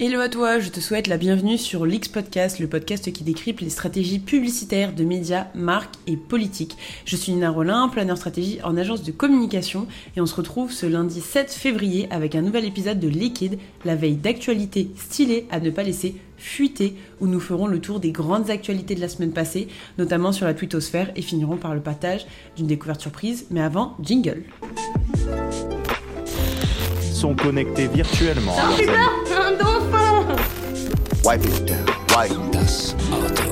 Hello à toi, je te souhaite la bienvenue sur l'X Podcast, le podcast qui décrypte les stratégies publicitaires de médias, marques et politiques. Je suis Nina Rollin, planeur stratégie en agence de communication et on se retrouve ce lundi 7 février avec un nouvel épisode de Liquide, la veille d'actualité stylée à ne pas laisser fuiter où nous ferons le tour des grandes actualités de la semaine passée, notamment sur la twittosphère et finirons par le partage d'une découverte surprise. Mais avant, jingle sont connectés virtuellement. à leurs amis. Wipe it down. Wipe das Auto.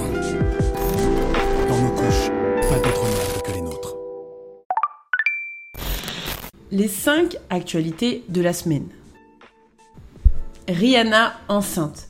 Dans nos couches, pas d'autre monde que les nôtres. Les 5 actualités de la semaine. Rihanna enceinte.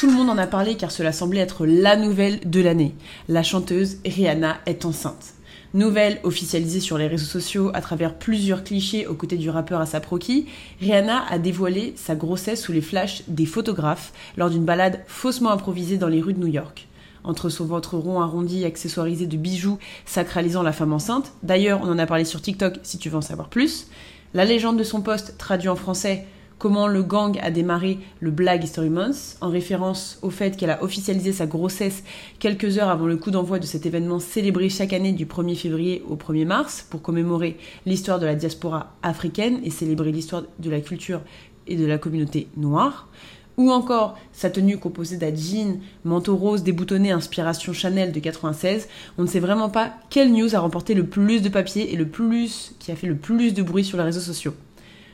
Tout le monde en a parlé car cela semblait être la nouvelle de l'année. La chanteuse Rihanna est enceinte. Nouvelle officialisée sur les réseaux sociaux à travers plusieurs clichés aux côtés du rappeur Asap Rocky, Rihanna a dévoilé sa grossesse sous les flashs des photographes lors d'une balade faussement improvisée dans les rues de New York. Entre son ventre rond arrondi accessoirisé de bijoux sacralisant la femme enceinte, d'ailleurs on en a parlé sur TikTok si tu veux en savoir plus, la légende de son poste traduit en français comment le gang a démarré le Black History Month, en référence au fait qu'elle a officialisé sa grossesse quelques heures avant le coup d'envoi de cet événement célébré chaque année du 1er février au 1er mars pour commémorer l'histoire de la diaspora africaine et célébrer l'histoire de la culture et de la communauté noire. Ou encore sa tenue composée d'un jean, manteau rose déboutonné inspiration Chanel de 96. On ne sait vraiment pas quelle news a remporté le plus de papier et le plus qui a fait le plus de bruit sur les réseaux sociaux.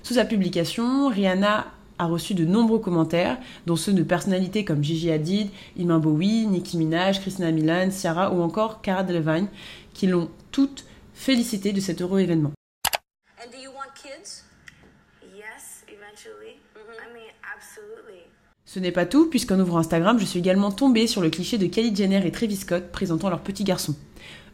Sous sa publication, Rihanna a reçu de nombreux commentaires, dont ceux de personnalités comme Gigi Hadid, Iman Bowie, Nicki Minaj, Christina Milan, Ciara ou encore Cara Delevingne, qui l'ont toutes félicité de cet heureux événement. And do you want kids? Yes, eventually. I mean, absolutely. Ce n'est pas tout, puisqu'en ouvrant Instagram, je suis également tombée sur le cliché de Kylie Jenner et Travis Scott présentant leur petit garçon.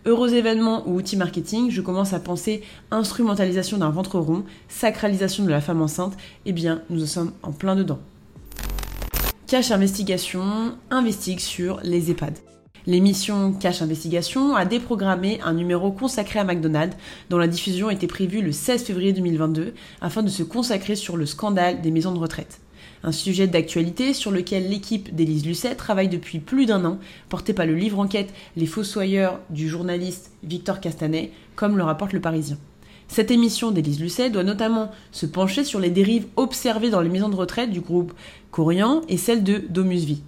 Heureux événements ou outils marketing, je commence à penser instrumentalisation d'un ventre rond, sacralisation de la femme enceinte, eh bien, nous en sommes en plein dedans. Cache Investigation investigue sur les EHPAD. L'émission Cache Investigation a déprogrammé un numéro consacré à McDonald's, dont la diffusion était prévue le 16 février 2022, afin de se consacrer sur le scandale des maisons de retraite. Un sujet d'actualité sur lequel l'équipe d'Élise Lucet travaille depuis plus d'un an, porté par le livre enquête Les Fossoyeurs du journaliste Victor Castanet, comme le rapporte le Parisien. Cette émission d'Élise Lucet doit notamment se pencher sur les dérives observées dans les maisons de retraite du groupe Corian et celle de Domus Vie.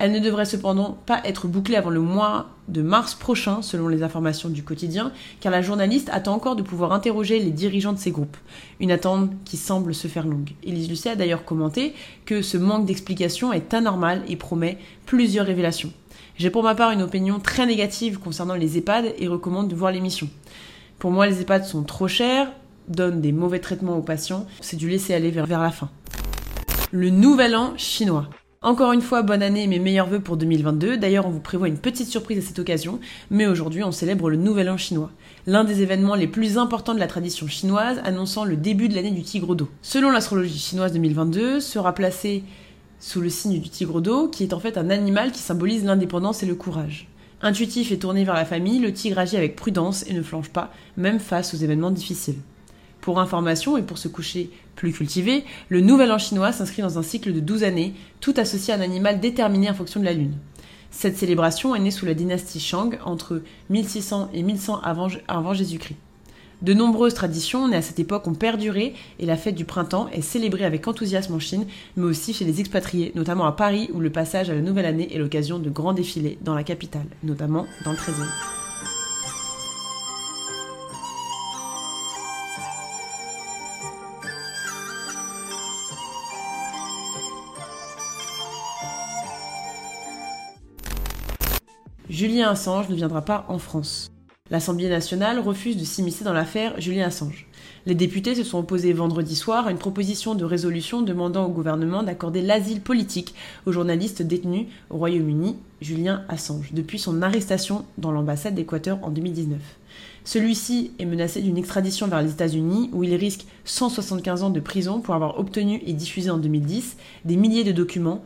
Elle ne devrait cependant pas être bouclée avant le mois de mars prochain, selon les informations du quotidien, car la journaliste attend encore de pouvoir interroger les dirigeants de ces groupes. Une attente qui semble se faire longue. Élise Lucet a d'ailleurs commenté que ce manque d'explication est anormal et promet plusieurs révélations. J'ai pour ma part une opinion très négative concernant les EHPAD et recommande de voir l'émission. Pour moi, les EHPAD sont trop chers, donnent des mauvais traitements aux patients, c'est du laisser aller vers, vers la fin. Le nouvel an chinois. Encore une fois, bonne année et mes meilleurs voeux pour 2022. D'ailleurs, on vous prévoit une petite surprise à cette occasion, mais aujourd'hui, on célèbre le Nouvel An chinois, l'un des événements les plus importants de la tradition chinoise, annonçant le début de l'année du tigre d'eau. Selon l'astrologie chinoise 2022, sera placé sous le signe du tigre d'eau, qui est en fait un animal qui symbolise l'indépendance et le courage. Intuitif et tourné vers la famille, le tigre agit avec prudence et ne flanche pas, même face aux événements difficiles. Pour information et pour se coucher plus cultivé, le Nouvel An chinois s'inscrit dans un cycle de 12 années, tout associé à un animal déterminé en fonction de la lune. Cette célébration est née sous la dynastie Shang entre 1600 et 1100 avant, Jésus-Christ. De nombreuses traditions nées à cette époque ont perduré et la fête du printemps est célébrée avec enthousiasme en Chine, mais aussi chez les expatriés, notamment à Paris où le passage à la nouvelle année est l'occasion de grands défilés dans la capitale, notamment dans le 13e. Julien Assange ne viendra pas en France. L'Assemblée nationale refuse de s'immiscer dans l'affaire Julien Assange. Les députés se sont opposés vendredi soir à une proposition de résolution demandant au gouvernement d'accorder l'asile politique au journaliste détenu au Royaume-Uni, Julien Assange, depuis son arrestation dans l'ambassade d'Équateur en 2019. Celui-ci est menacé d'une extradition vers les États-Unis où il risque 175 ans de prison pour avoir obtenu et diffusé en 2010 des milliers de documents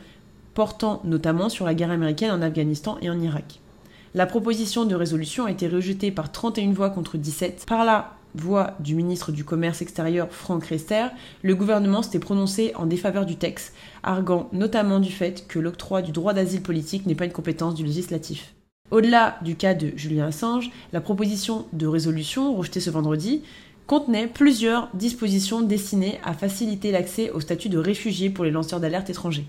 portant notamment sur la guerre américaine en Afghanistan et en Irak. La proposition de résolution a été rejetée par 31 voix contre 17. Par la voix du ministre du Commerce extérieur Franck Rester, le gouvernement s'était prononcé en défaveur du texte, arguant notamment du fait que l'octroi du droit d'asile politique n'est pas une compétence du législatif. Au-delà du cas de Julien Assange, la proposition de résolution rejetée ce vendredi contenait plusieurs dispositions destinées à faciliter l'accès au statut de réfugié pour les lanceurs d'alerte étrangers.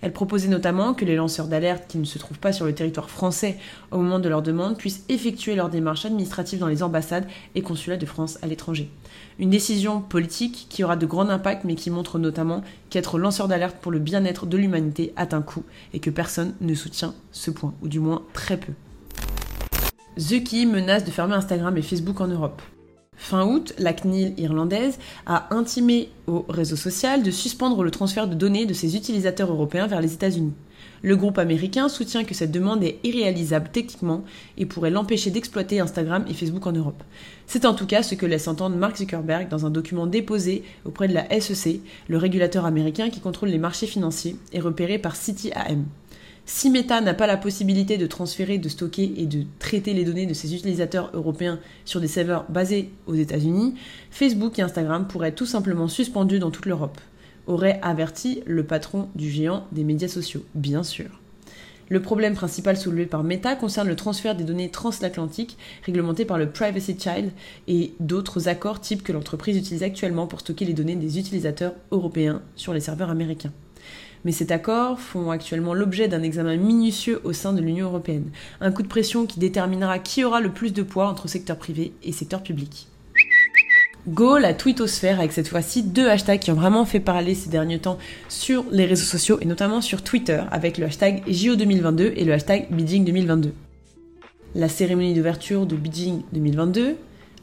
Elle proposait notamment que les lanceurs d'alerte qui ne se trouvent pas sur le territoire français au moment de leur demande puissent effectuer leurs démarches administratives dans les ambassades et consulats de France à l'étranger. Une décision politique qui aura de grands impacts mais qui montre notamment qu'être lanceur d'alerte pour le bien-être de l'humanité a un coût et que personne ne soutient ce point, ou du moins très peu. The menace de fermer Instagram et Facebook en Europe. Fin août, la CNIL irlandaise a intimé au réseau social de suspendre le transfert de données de ses utilisateurs européens vers les États-Unis. Le groupe américain soutient que cette demande est irréalisable techniquement et pourrait l'empêcher d'exploiter Instagram et Facebook en Europe. C'est en tout cas ce que laisse entendre Mark Zuckerberg dans un document déposé auprès de la SEC, le régulateur américain qui contrôle les marchés financiers et repéré par CityAM. Si Meta n'a pas la possibilité de transférer, de stocker et de traiter les données de ses utilisateurs européens sur des serveurs basés aux États-Unis, Facebook et Instagram pourraient tout simplement suspendus dans toute l'Europe, aurait averti le patron du géant des médias sociaux, bien sûr. Le problème principal soulevé par Meta concerne le transfert des données transatlantiques réglementé par le Privacy Child et d'autres accords types que l'entreprise utilise actuellement pour stocker les données des utilisateurs européens sur les serveurs américains mais cet accord font actuellement l'objet d'un examen minutieux au sein de l'Union européenne. Un coup de pression qui déterminera qui aura le plus de poids entre secteur privé et secteur public. Go, la twittosphère, avec cette fois-ci deux hashtags qui ont vraiment fait parler ces derniers temps sur les réseaux sociaux et notamment sur Twitter avec le hashtag JO2022 et le hashtag Beijing 2022. La cérémonie d'ouverture de Beijing 2022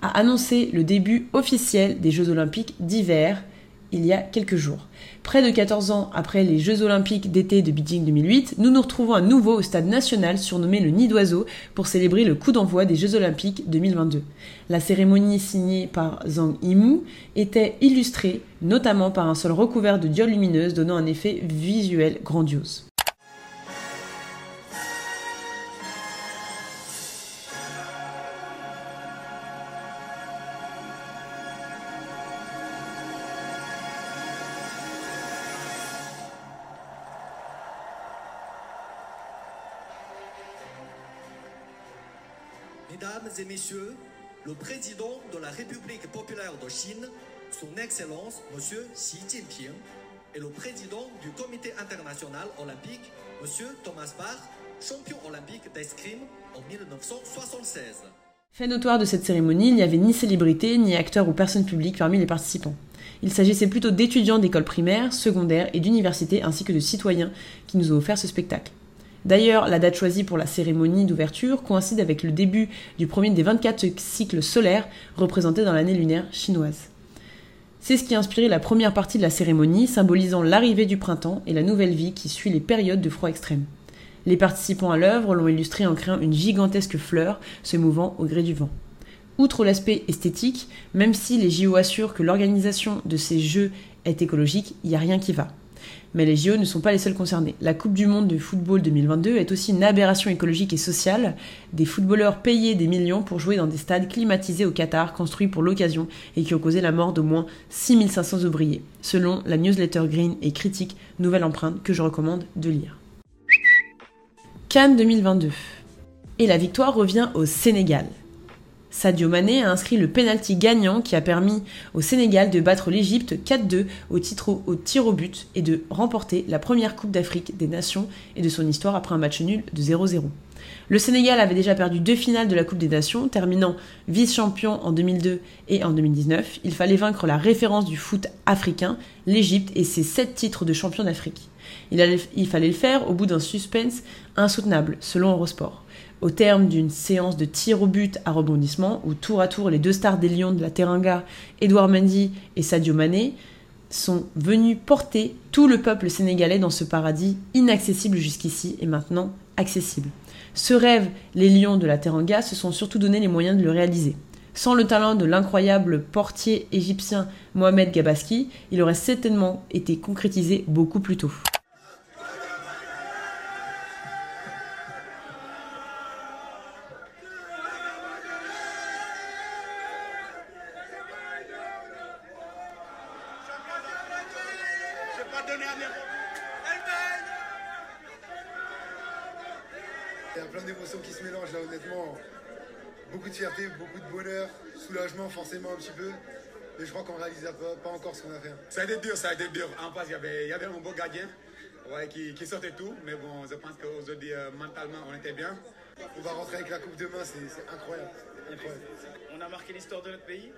a annoncé le début officiel des Jeux olympiques d'hiver il y a quelques jours. Près de 14 ans après les Jeux olympiques d'été de Beijing 2008, nous nous retrouvons à nouveau au stade national surnommé le Nid d'Oiseau pour célébrer le coup d'envoi des Jeux olympiques 2022. La cérémonie signée par Zhang Yimou était illustrée notamment par un sol recouvert de dioles lumineuses donnant un effet visuel grandiose. Mesdames et messieurs, le président de la République populaire de Chine, son Excellence Monsieur Xi Jinping, et le président du Comité international olympique, Monsieur Thomas Bach, champion olympique d'escrime en 1976. Fait notoire de cette cérémonie, il n'y avait ni célébrité, ni acteurs ou personnes publiques parmi les participants. Il s'agissait plutôt d'étudiants d'écoles primaires, secondaires et d'universités ainsi que de citoyens qui nous ont offert ce spectacle. D'ailleurs, la date choisie pour la cérémonie d'ouverture coïncide avec le début du premier des 24 cycles solaires représentés dans l'année lunaire chinoise. C'est ce qui a inspiré la première partie de la cérémonie, symbolisant l'arrivée du printemps et la nouvelle vie qui suit les périodes de froid extrême. Les participants à l'œuvre l'ont illustré en créant une gigantesque fleur se mouvant au gré du vent. Outre l'aspect esthétique, même si les JO assurent que l'organisation de ces jeux est écologique, il n'y a rien qui va. Mais les JO ne sont pas les seuls concernés. La Coupe du Monde de football 2022 est aussi une aberration écologique et sociale. Des footballeurs payés des millions pour jouer dans des stades climatisés au Qatar, construits pour l'occasion et qui ont causé la mort d'au moins 6500 ouvriers, selon la newsletter Green et Critique Nouvelle Empreinte que je recommande de lire. Cannes 2022. Et la victoire revient au Sénégal. Sadio Mané a inscrit le penalty gagnant qui a permis au Sénégal de battre l'Égypte 4-2 au, titre- au tir au but et de remporter la première Coupe d'Afrique des Nations et de son histoire après un match nul de 0-0. Le Sénégal avait déjà perdu deux finales de la Coupe des Nations, terminant vice-champion en 2002 et en 2019. Il fallait vaincre la référence du foot africain, l'Égypte, et ses sept titres de champion d'Afrique. Il, allait- il fallait le faire au bout d'un suspense insoutenable, selon Eurosport. Au terme d'une séance de tir au but à rebondissement, où tour à tour les deux stars des Lions de la Teranga, Edouard Mendy et Sadio Mané, sont venus porter tout le peuple sénégalais dans ce paradis inaccessible jusqu'ici et maintenant accessible. Ce rêve, les Lions de la Teranga se sont surtout donné les moyens de le réaliser. Sans le talent de l'incroyable portier égyptien Mohamed Gabaski, il aurait certainement été concrétisé beaucoup plus tôt. Forcément un petit peu. Mais je crois qu'on réalise pas, pas encore ce qu'on a fait. Ça a été dur, ça a été dur. En face, il y avait, il y avait un beau gardien ouais, qui, qui sortait tout. Mais bon, je pense qu'aujourd'hui, euh, mentalement, on était bien. On va rentrer avec la coupe demain, c'est c'est incroyable. incroyable. On a marqué l'histoire de notre pays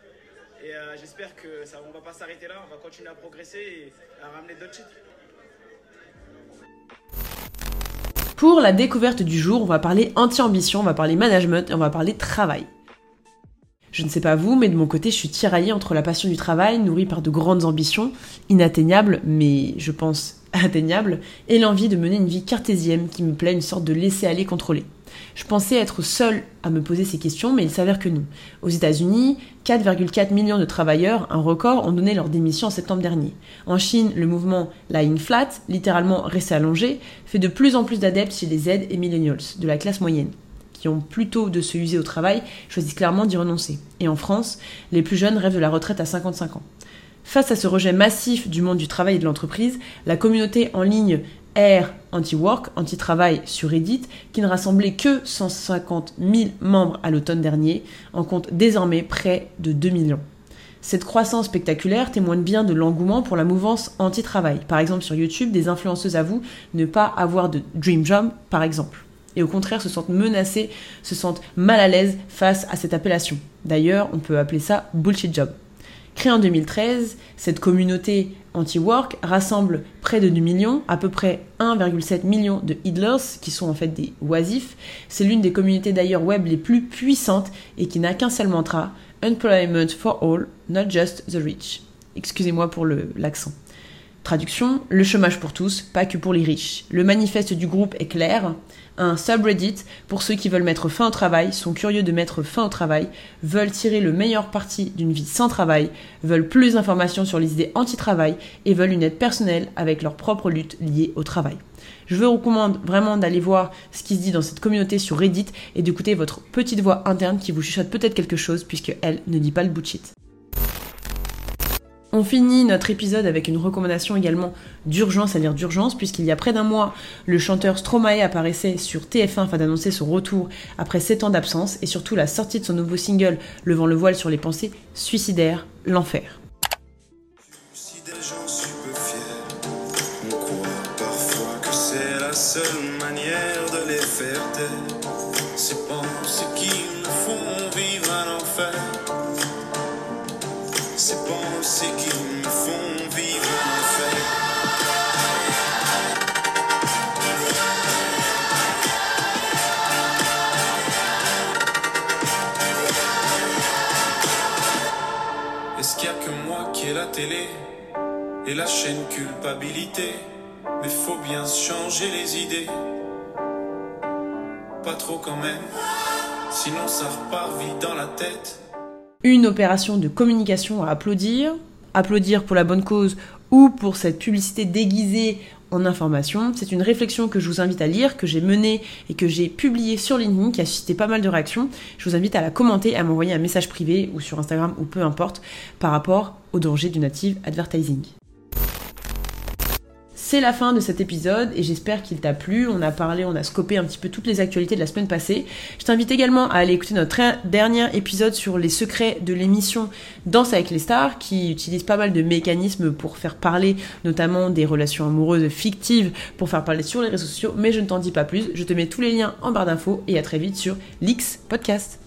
et euh, j'espère que ça, on va pas s'arrêter là, on va continuer à progresser et à ramener d'autres titres. Pour la découverte du jour, on va parler anti-ambition, on va parler management et on va parler travail. Je ne sais pas vous, mais de mon côté, je suis tiraillée entre la passion du travail, nourrie par de grandes ambitions, inatteignables, mais je pense atteignables, et l'envie de mener une vie cartésienne qui me plaît, une sorte de laisser-aller contrôlé. Je pensais être seule à me poser ces questions, mais il s'avère que non. Aux États-Unis, 4,4 millions de travailleurs, un record, ont donné leur démission en septembre dernier. En Chine, le mouvement Lying Flat, littéralement rester allongé, fait de plus en plus d'adeptes chez les Z et millennials, de la classe moyenne, qui ont plutôt de se user au travail, choisissent clairement d'y renoncer. Et en France, les plus jeunes rêvent de la retraite à 55 ans. Face à ce rejet massif du monde du travail et de l'entreprise, la communauté en ligne Air Anti-Work, Anti-Travail sur Reddit, qui ne rassemblait que 150 000 membres à l'automne dernier, en compte désormais près de 2 millions. Cette croissance spectaculaire témoigne bien de l'engouement pour la mouvance anti-travail. Par exemple, sur YouTube, des influenceuses avouent ne pas avoir de dream job, par exemple. Et au contraire, se sentent menacées, se sentent mal à l'aise face à cette appellation. D'ailleurs, on peut appeler ça bullshit job. Créée en 2013, cette communauté anti-work rassemble près de 2 millions, à peu près 1,7 million de idlers, qui sont en fait des oisifs. C'est l'une des communautés d'ailleurs web les plus puissantes et qui n'a qu'un seul mantra, Employment for All, not just the rich. Excusez-moi pour l'accent. Traduction, le chômage pour tous, pas que pour les riches. Le manifeste du groupe est clair. Un subreddit pour ceux qui veulent mettre fin au travail, sont curieux de mettre fin au travail, veulent tirer le meilleur parti d'une vie sans travail, veulent plus d'informations sur les idées anti-travail et veulent une aide personnelle avec leur propre lutte liée au travail. Je vous recommande vraiment d'aller voir ce qui se dit dans cette communauté sur Reddit et d'écouter votre petite voix interne qui vous chuchote peut-être quelque chose puisque elle ne dit pas le bullshit. On finit notre épisode avec une recommandation également d'urgence, à dire d'urgence, puisqu'il y a près d'un mois, le chanteur Stromae apparaissait sur TF1 afin d'annoncer son retour après 7 ans d'absence et surtout la sortie de son nouveau single Levant le voile sur les pensées suicidaires, L'enfer. Seule manière de les faire la chaîne culpabilité Mais faut bien changer les idées. Pas trop quand même, sinon ça repart vite dans la tête. Une opération de communication à applaudir, applaudir pour la bonne cause ou pour cette publicité déguisée en information. C'est une réflexion que je vous invite à lire, que j'ai menée et que j'ai publiée sur LinkedIn, qui a suscité pas mal de réactions. Je vous invite à la commenter, à m'envoyer un message privé ou sur Instagram ou peu importe par rapport au danger du native advertising. C'est la fin de cet épisode et j'espère qu'il t'a plu. On a parlé, on a scopé un petit peu toutes les actualités de la semaine passée. Je t'invite également à aller écouter notre dernier épisode sur les secrets de l'émission Danse avec les stars qui utilise pas mal de mécanismes pour faire parler notamment des relations amoureuses fictives pour faire parler sur les réseaux sociaux. Mais je ne t'en dis pas plus. Je te mets tous les liens en barre d'infos et à très vite sur l'X Podcast.